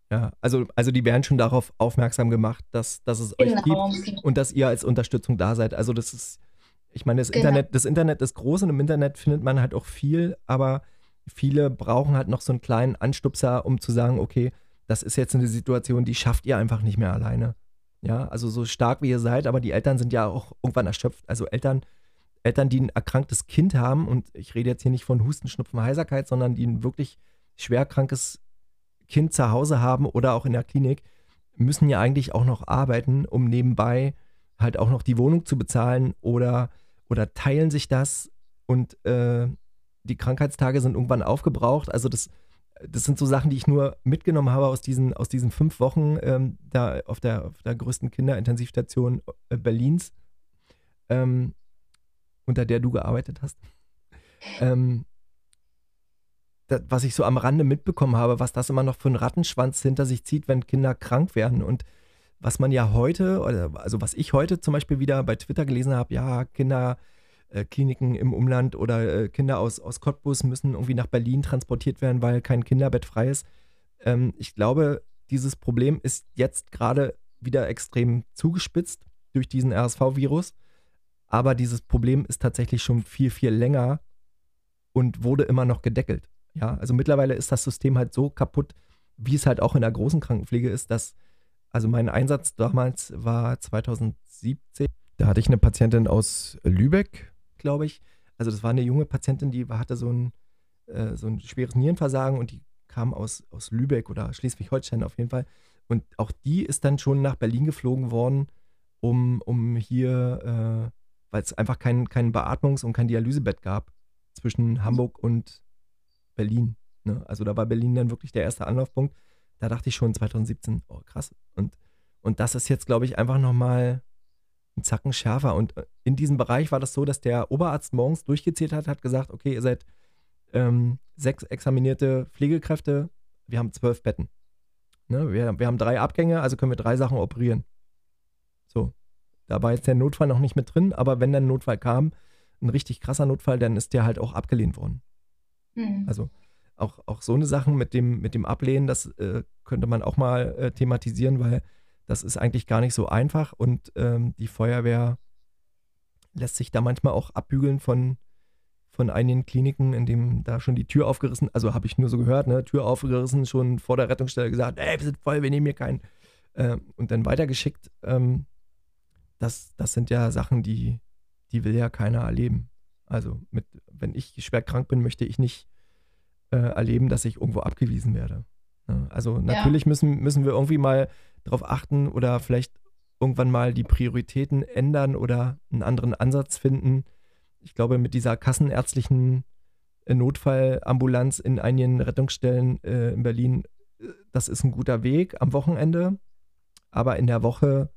ja, also, also die werden schon darauf aufmerksam gemacht, dass, dass es genau. euch gibt und dass ihr als Unterstützung da seid. Also das ist ich meine, das, genau. Internet, das Internet ist groß und im Internet findet man halt auch viel, aber viele brauchen halt noch so einen kleinen Anstupser, um zu sagen, okay, das ist jetzt eine Situation, die schafft ihr einfach nicht mehr alleine. Ja, also so stark wie ihr seid, aber die Eltern sind ja auch irgendwann erschöpft. Also Eltern, Eltern, die ein erkranktes Kind haben, und ich rede jetzt hier nicht von Husten, Schnupfen, Heiserkeit, sondern die ein wirklich schwer krankes Kind zu Hause haben oder auch in der Klinik, müssen ja eigentlich auch noch arbeiten, um nebenbei halt auch noch die Wohnung zu bezahlen oder, oder teilen sich das und äh, die Krankheitstage sind irgendwann aufgebraucht. Also das, das sind so Sachen, die ich nur mitgenommen habe aus diesen, aus diesen fünf Wochen ähm, da auf der, auf der größten Kinderintensivstation äh, Berlins, ähm, unter der du gearbeitet hast. Ähm, das, was ich so am Rande mitbekommen habe, was das immer noch für einen Rattenschwanz hinter sich zieht, wenn Kinder krank werden. Und was man ja heute, also was ich heute zum Beispiel wieder bei Twitter gelesen habe, ja, Kinderkliniken äh, im Umland oder äh, Kinder aus, aus Cottbus müssen irgendwie nach Berlin transportiert werden, weil kein Kinderbett frei ist. Ähm, ich glaube, dieses Problem ist jetzt gerade wieder extrem zugespitzt durch diesen RSV-Virus. Aber dieses Problem ist tatsächlich schon viel, viel länger und wurde immer noch gedeckelt. Ja, also mittlerweile ist das System halt so kaputt, wie es halt auch in der großen Krankenpflege ist, dass, also mein Einsatz damals war 2017. Da hatte ich eine Patientin aus Lübeck, glaube ich. Also das war eine junge Patientin, die hatte so ein, äh, so ein schweres Nierenversagen und die kam aus, aus Lübeck oder Schleswig-Holstein auf jeden Fall. Und auch die ist dann schon nach Berlin geflogen worden, um, um hier, äh, weil es einfach kein, kein Beatmungs- und kein Dialysebett gab zwischen Hamburg und Berlin. Ne? Also da war Berlin dann wirklich der erste Anlaufpunkt. Da dachte ich schon 2017, oh krass. Und, und das ist jetzt, glaube ich, einfach nochmal ein Zacken schärfer. Und äh, in diesem Bereich war das so, dass der Oberarzt morgens durchgezählt hat, hat gesagt, okay, ihr seid ähm, sechs examinierte Pflegekräfte, wir haben zwölf Betten. Ne? Wir, wir haben drei Abgänge, also können wir drei Sachen operieren. Da war jetzt der Notfall noch nicht mit drin, aber wenn dann ein Notfall kam, ein richtig krasser Notfall, dann ist der halt auch abgelehnt worden. Mhm. Also auch, auch so eine Sachen mit dem, mit dem Ablehnen, das äh, könnte man auch mal äh, thematisieren, weil das ist eigentlich gar nicht so einfach und ähm, die Feuerwehr lässt sich da manchmal auch abbügeln von, von einigen Kliniken, in dem da schon die Tür aufgerissen, also habe ich nur so gehört, ne, Tür aufgerissen, schon vor der Rettungsstelle gesagt, ey, wir sind voll, wir nehmen hier keinen. Äh, und dann weitergeschickt. Ähm, das, das sind ja Sachen, die, die will ja keiner erleben. Also mit, wenn ich schwer krank bin, möchte ich nicht äh, erleben, dass ich irgendwo abgewiesen werde. Ja, also natürlich ja. müssen, müssen wir irgendwie mal darauf achten oder vielleicht irgendwann mal die Prioritäten ändern oder einen anderen Ansatz finden. Ich glaube, mit dieser kassenärztlichen äh, Notfallambulanz in einigen Rettungsstellen äh, in Berlin, äh, das ist ein guter Weg am Wochenende. Aber in der Woche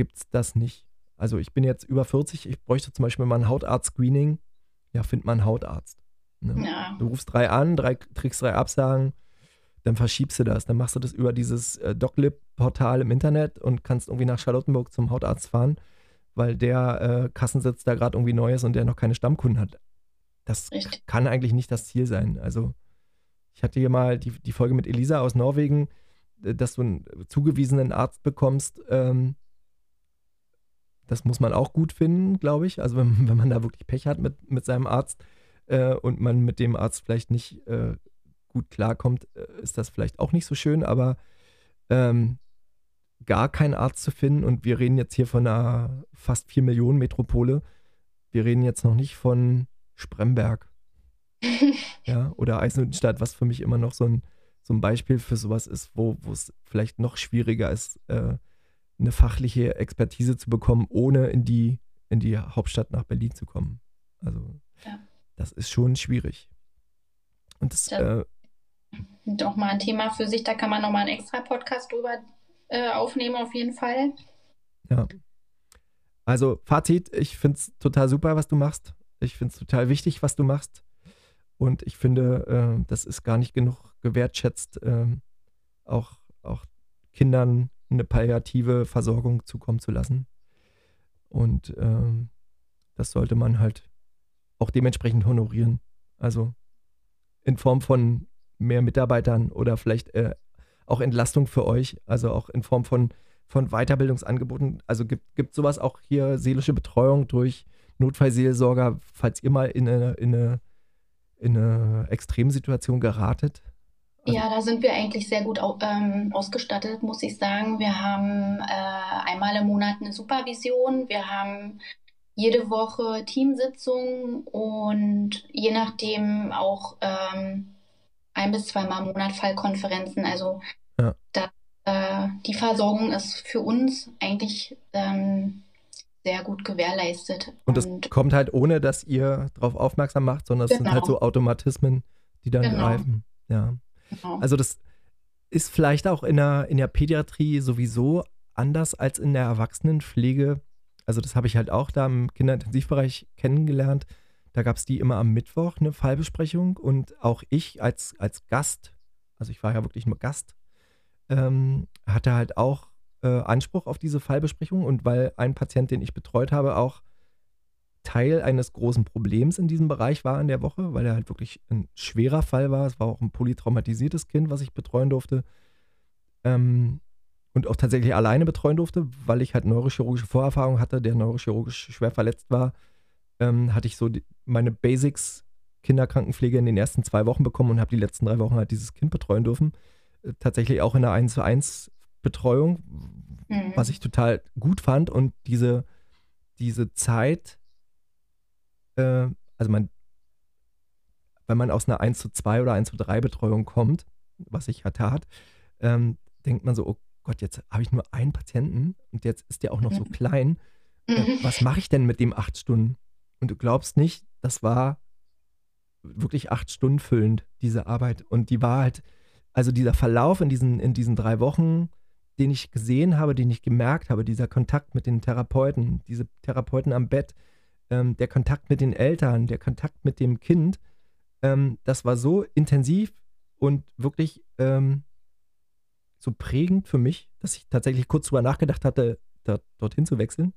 gibt es das nicht. Also ich bin jetzt über 40, ich bräuchte zum Beispiel mal ein Hautarzt-Screening. Ja, find mal einen Hautarzt. Ne? Ja. Du rufst drei an, drei, kriegst drei Absagen, dann verschiebst du das. Dann machst du das über dieses äh, DocLib-Portal im Internet und kannst irgendwie nach Charlottenburg zum Hautarzt fahren, weil der äh, Kassensitz da gerade irgendwie neu ist und der noch keine Stammkunden hat. Das Richtig. kann eigentlich nicht das Ziel sein. Also ich hatte hier mal die, die Folge mit Elisa aus Norwegen, dass du einen zugewiesenen Arzt bekommst, ähm, das muss man auch gut finden, glaube ich. Also wenn, wenn man da wirklich Pech hat mit, mit seinem Arzt äh, und man mit dem Arzt vielleicht nicht äh, gut klarkommt, äh, ist das vielleicht auch nicht so schön, aber ähm, gar keinen Arzt zu finden und wir reden jetzt hier von einer fast 4 Millionen Metropole. Wir reden jetzt noch nicht von Spremberg [laughs] ja, oder Eisenhüttenstadt, was für mich immer noch so ein, so ein Beispiel für sowas ist, wo es vielleicht noch schwieriger ist, äh, eine fachliche Expertise zu bekommen, ohne in die, in die Hauptstadt nach Berlin zu kommen. Also ja. das ist schon schwierig. Und das, das äh, doch mal ein Thema für sich, da kann man nochmal einen extra Podcast drüber äh, aufnehmen, auf jeden Fall. Ja. Also Fazit, ich finde es total super, was du machst. Ich finde es total wichtig, was du machst. Und ich finde, äh, das ist gar nicht genug gewertschätzt, äh, auch, auch Kindern eine palliative Versorgung zukommen zu lassen. Und ähm, das sollte man halt auch dementsprechend honorieren. Also in Form von mehr Mitarbeitern oder vielleicht äh, auch Entlastung für euch, also auch in Form von, von Weiterbildungsangeboten. Also gibt, es sowas auch hier seelische Betreuung durch Notfallseelsorger, falls ihr mal in eine, in eine, in eine Extremsituation geratet? Also, ja, da sind wir eigentlich sehr gut ähm, ausgestattet, muss ich sagen. Wir haben äh, einmal im Monat eine Supervision. Wir haben jede Woche Teamsitzungen und je nachdem auch ähm, ein bis zweimal im Monat Fallkonferenzen. Also ja. da, äh, die Versorgung ist für uns eigentlich ähm, sehr gut gewährleistet. Und das kommt halt ohne, dass ihr darauf aufmerksam macht, sondern es genau. sind halt genau. so Automatismen, die dann genau. greifen. Ja. Genau. Also das ist vielleicht auch in der, in der Pädiatrie sowieso anders als in der Erwachsenenpflege. Also das habe ich halt auch da im Kinderintensivbereich kennengelernt. Da gab es die immer am Mittwoch eine Fallbesprechung und auch ich als, als Gast, also ich war ja wirklich nur Gast, ähm, hatte halt auch äh, Anspruch auf diese Fallbesprechung und weil ein Patient, den ich betreut habe, auch Teil eines großen Problems in diesem Bereich war in der Woche, weil er halt wirklich ein schwerer Fall war. Es war auch ein polytraumatisiertes Kind, was ich betreuen durfte. Ähm, und auch tatsächlich alleine betreuen durfte, weil ich halt neurochirurgische Vorerfahrung hatte, der neurochirurgisch schwer verletzt war, ähm, hatte ich so die, meine Basics Kinderkrankenpflege in den ersten zwei Wochen bekommen und habe die letzten drei Wochen halt dieses Kind betreuen dürfen. Äh, tatsächlich auch in einer 1 zu 1 Betreuung, mhm. was ich total gut fand und diese, diese Zeit äh, also man, wenn man aus einer 1 zu 2 oder 1 zu 3 Betreuung kommt, was ich ja tat, ähm, denkt man so, oh Gott, jetzt habe ich nur einen Patienten und jetzt ist der auch noch so klein. Äh, mhm. was mache ich denn mit dem acht Stunden? Und du glaubst nicht, das war wirklich acht Stunden füllend, diese Arbeit. Und die war halt, also dieser Verlauf in diesen, in diesen drei Wochen, den ich gesehen habe, den ich gemerkt habe, dieser Kontakt mit den Therapeuten, diese Therapeuten am Bett, ähm, der Kontakt mit den Eltern, der Kontakt mit dem Kind, ähm, das war so intensiv und wirklich ähm, so prägend für mich, dass ich tatsächlich kurz drüber nachgedacht hatte, da, dorthin zu wechseln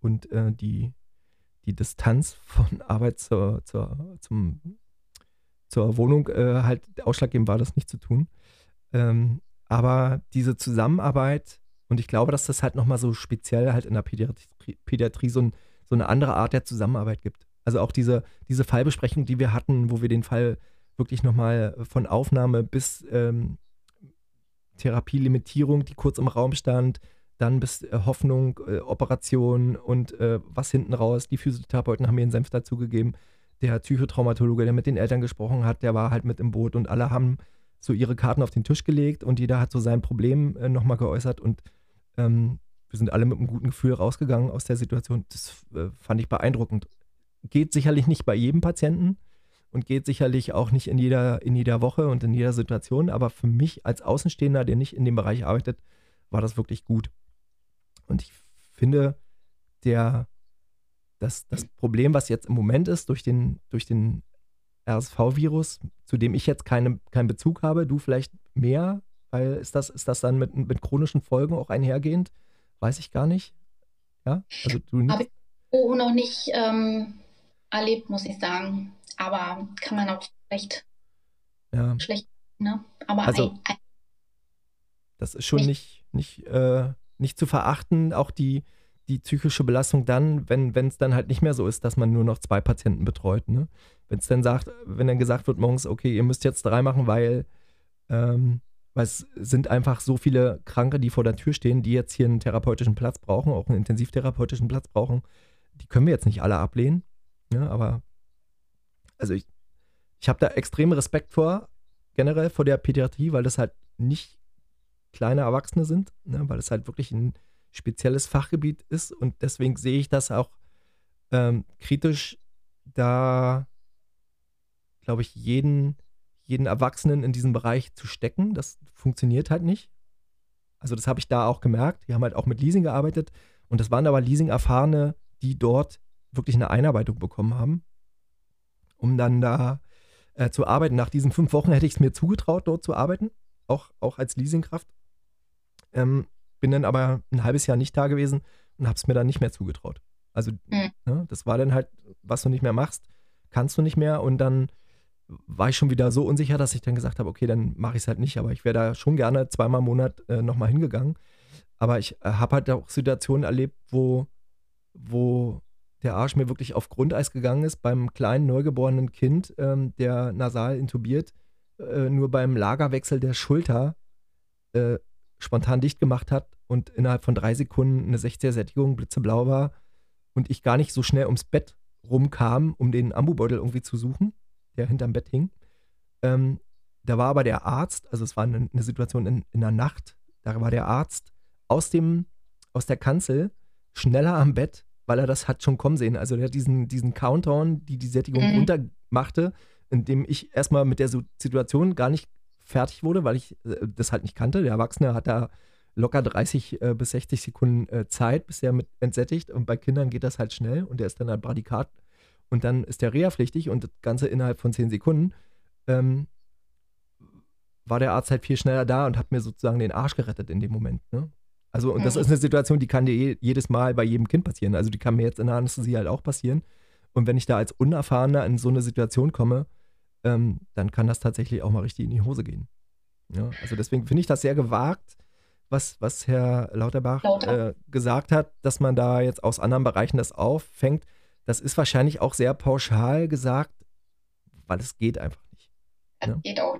und äh, die, die Distanz von [laughs] Arbeit zur, zur, zum, zur Wohnung äh, halt ausschlaggebend war, das nicht zu tun. Ähm, aber diese Zusammenarbeit, und ich glaube, dass das halt nochmal so speziell halt in der Pädiatrie, Pädiatrie so ein so eine andere Art der Zusammenarbeit gibt. Also auch diese, diese Fallbesprechung, die wir hatten, wo wir den Fall wirklich nochmal von Aufnahme bis ähm, Therapielimitierung, die kurz im Raum stand, dann bis äh, Hoffnung, äh, Operation und äh, was hinten raus. Die Physiotherapeuten haben mir einen Senf dazugegeben. Der Psychotraumatologe, der mit den Eltern gesprochen hat, der war halt mit im Boot und alle haben so ihre Karten auf den Tisch gelegt und jeder hat so sein Problem äh, nochmal geäußert und ähm, wir sind alle mit einem guten Gefühl rausgegangen aus der Situation. Das äh, fand ich beeindruckend. Geht sicherlich nicht bei jedem Patienten und geht sicherlich auch nicht in jeder, in jeder Woche und in jeder Situation, aber für mich als Außenstehender, der nicht in dem Bereich arbeitet, war das wirklich gut. Und ich finde, der, das, das Problem, was jetzt im Moment ist, durch den, durch den RSV-Virus, zu dem ich jetzt keine, keinen Bezug habe, du vielleicht mehr, weil ist das, ist das dann mit, mit chronischen Folgen auch einhergehend? Weiß ich gar nicht. Ja, also du nicht. Habe ich so noch nicht ähm, erlebt, muss ich sagen. Aber kann man auch schlecht. Ja. Schlecht, ne? Aber also, ein, ein, das ist schon nicht, nicht, äh, nicht zu verachten, auch die, die psychische Belastung dann, wenn es dann halt nicht mehr so ist, dass man nur noch zwei Patienten betreut. Ne? Wenn es dann sagt, wenn dann gesagt wird morgens, okay, ihr müsst jetzt drei machen, weil ähm, weil es sind einfach so viele Kranke, die vor der Tür stehen, die jetzt hier einen therapeutischen Platz brauchen, auch einen intensivtherapeutischen Platz brauchen. Die können wir jetzt nicht alle ablehnen. Ja, ne? aber also ich, ich habe da extrem Respekt vor, generell vor der Pädiatrie, weil das halt nicht kleine Erwachsene sind, ne, weil es halt wirklich ein spezielles Fachgebiet ist und deswegen sehe ich das auch ähm, kritisch, da glaube ich jeden jeden Erwachsenen in diesem Bereich zu stecken. Das funktioniert halt nicht. Also das habe ich da auch gemerkt. Wir haben halt auch mit Leasing gearbeitet und das waren aber Leasing-Erfahrene, die dort wirklich eine Einarbeitung bekommen haben, um dann da äh, zu arbeiten. Nach diesen fünf Wochen hätte ich es mir zugetraut, dort zu arbeiten, auch, auch als Leasingkraft. Ähm, bin dann aber ein halbes Jahr nicht da gewesen und habe es mir dann nicht mehr zugetraut. Also mhm. ne, das war dann halt, was du nicht mehr machst, kannst du nicht mehr und dann war ich schon wieder so unsicher, dass ich dann gesagt habe, okay, dann mache ich es halt nicht. Aber ich wäre da schon gerne zweimal im Monat äh, nochmal hingegangen. Aber ich äh, habe halt auch Situationen erlebt, wo, wo der Arsch mir wirklich auf Grundeis gegangen ist beim kleinen neugeborenen Kind, ähm, der nasal intubiert äh, nur beim Lagerwechsel der Schulter äh, spontan dicht gemacht hat und innerhalb von drei Sekunden eine 60er-Sättigung blitzeblau war und ich gar nicht so schnell ums Bett rumkam, um den Ambubeutel irgendwie zu suchen, der hinterm Bett hing. Ähm, da war aber der Arzt, also es war eine, eine Situation in, in, der Nacht, da war der Arzt aus dem, aus der Kanzel schneller am Bett, weil er das hat schon kommen sehen. Also der hat diesen, diesen Countdown, die die Sättigung mhm. runtermachte, indem ich erstmal mit der Situation gar nicht fertig wurde, weil ich äh, das halt nicht kannte. Der Erwachsene hat da locker 30 äh, bis 60 Sekunden äh, Zeit, bis er mit entsättigt. Und bei Kindern geht das halt schnell und der ist dann ein Bradikat und dann ist der Reha-pflichtig und das Ganze innerhalb von 10 Sekunden. Ähm, war der Arzt halt viel schneller da und hat mir sozusagen den Arsch gerettet in dem Moment. Ne? Also, und das ist eine Situation, die kann dir jedes Mal bei jedem Kind passieren. Also, die kann mir jetzt in der Anästhesie halt auch passieren. Und wenn ich da als Unerfahrener in so eine Situation komme, ähm, dann kann das tatsächlich auch mal richtig in die Hose gehen. Ja, also deswegen finde ich das sehr gewagt, was, was Herr Lauterbach Lauter. äh, gesagt hat, dass man da jetzt aus anderen Bereichen das auffängt. Das ist wahrscheinlich auch sehr pauschal gesagt, weil es geht einfach nicht. Das ja? geht auch.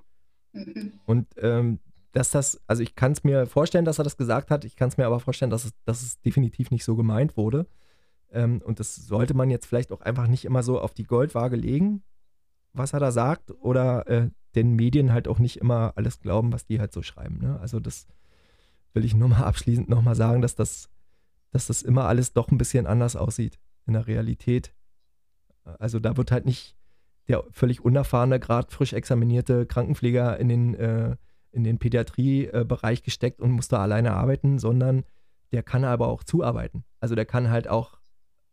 Mhm. Und ähm, dass das, also ich kann es mir vorstellen, dass er das gesagt hat, ich kann es mir aber vorstellen, dass es, dass es definitiv nicht so gemeint wurde. Ähm, und das sollte man jetzt vielleicht auch einfach nicht immer so auf die Goldwaage legen, was er da sagt, oder äh, den Medien halt auch nicht immer alles glauben, was die halt so schreiben. Ne? Also das will ich nur mal abschließend nochmal sagen, dass das, dass das immer alles doch ein bisschen anders aussieht in der Realität. Also da wird halt nicht der völlig unerfahrene, gerade frisch examinierte Krankenpfleger in den, äh, in den Pädiatriebereich gesteckt und muss da alleine arbeiten, sondern der kann aber auch zuarbeiten. Also der kann halt auch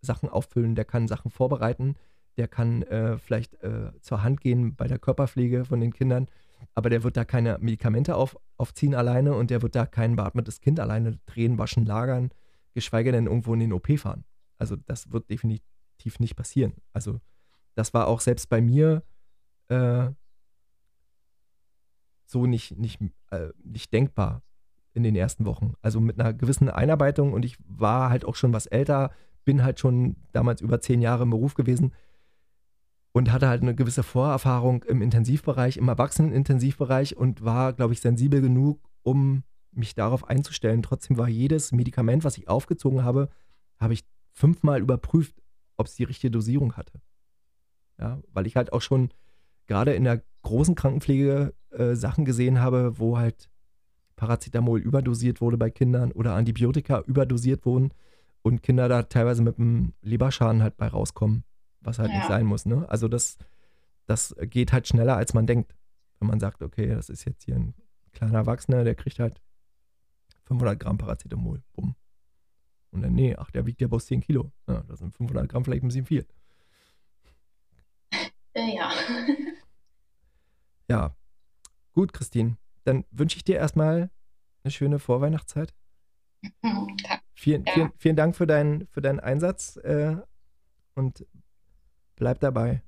Sachen auffüllen, der kann Sachen vorbereiten, der kann äh, vielleicht äh, zur Hand gehen bei der Körperpflege von den Kindern, aber der wird da keine Medikamente auf, aufziehen alleine und der wird da kein beatmetes Kind alleine drehen, waschen, lagern, geschweige denn irgendwo in den OP fahren. Also das wird definitiv nicht passieren. Also das war auch selbst bei mir äh, so nicht, nicht, äh, nicht denkbar in den ersten Wochen. Also mit einer gewissen Einarbeitung und ich war halt auch schon was älter, bin halt schon damals über zehn Jahre im Beruf gewesen und hatte halt eine gewisse Vorerfahrung im Intensivbereich, im Erwachsenen-Intensivbereich und war, glaube ich, sensibel genug, um mich darauf einzustellen. Trotzdem war jedes Medikament, was ich aufgezogen habe, habe ich fünfmal überprüft, ob es die richtige Dosierung hatte. Ja, weil ich halt auch schon gerade in der großen Krankenpflege äh, Sachen gesehen habe, wo halt Paracetamol überdosiert wurde bei Kindern oder Antibiotika überdosiert wurden und Kinder da teilweise mit einem Leberschaden halt bei rauskommen was halt ja. nicht sein muss. Ne? Also das, das geht halt schneller, als man denkt. Wenn man sagt, okay, das ist jetzt hier ein kleiner Erwachsener, der kriegt halt 500 Gramm Paracetamol. Bumm. Und dann, nee, ach, der wiegt ja bloß 10 Kilo. Ja, das sind 500 Gramm vielleicht ein bisschen viel. Äh, ja. [laughs] ja. Gut, Christine. Dann wünsche ich dir erstmal eine schöne Vorweihnachtszeit. Mhm, vielen, ja. vielen, vielen Dank für, dein, für deinen Einsatz äh, und Bleib dabei.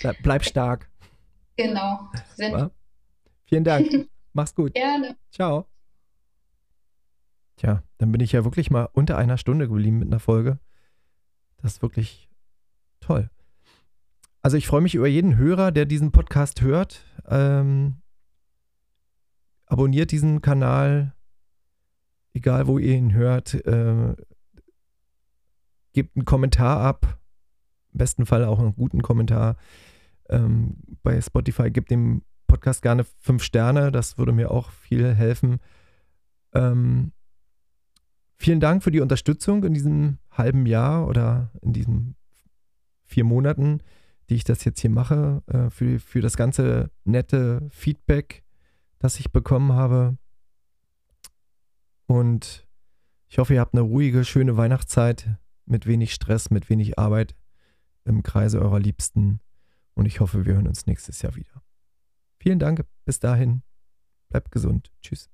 Bleib, bleib stark. Genau. [laughs] Vielen Dank. [laughs] Mach's gut. Gerne. Ciao. Tja, dann bin ich ja wirklich mal unter einer Stunde geblieben mit einer Folge. Das ist wirklich toll. Also ich freue mich über jeden Hörer, der diesen Podcast hört. Ähm, abonniert diesen Kanal, egal wo ihr ihn hört. Äh, gebt einen Kommentar ab im besten Fall auch einen guten Kommentar. Ähm, bei Spotify gibt dem Podcast gerne fünf Sterne, das würde mir auch viel helfen. Ähm, vielen Dank für die Unterstützung in diesem halben Jahr oder in diesen vier Monaten, die ich das jetzt hier mache, äh, für, für das ganze nette Feedback, das ich bekommen habe. Und ich hoffe, ihr habt eine ruhige, schöne Weihnachtszeit mit wenig Stress, mit wenig Arbeit im Kreise eurer Liebsten und ich hoffe, wir hören uns nächstes Jahr wieder. Vielen Dank, bis dahin, bleibt gesund, tschüss.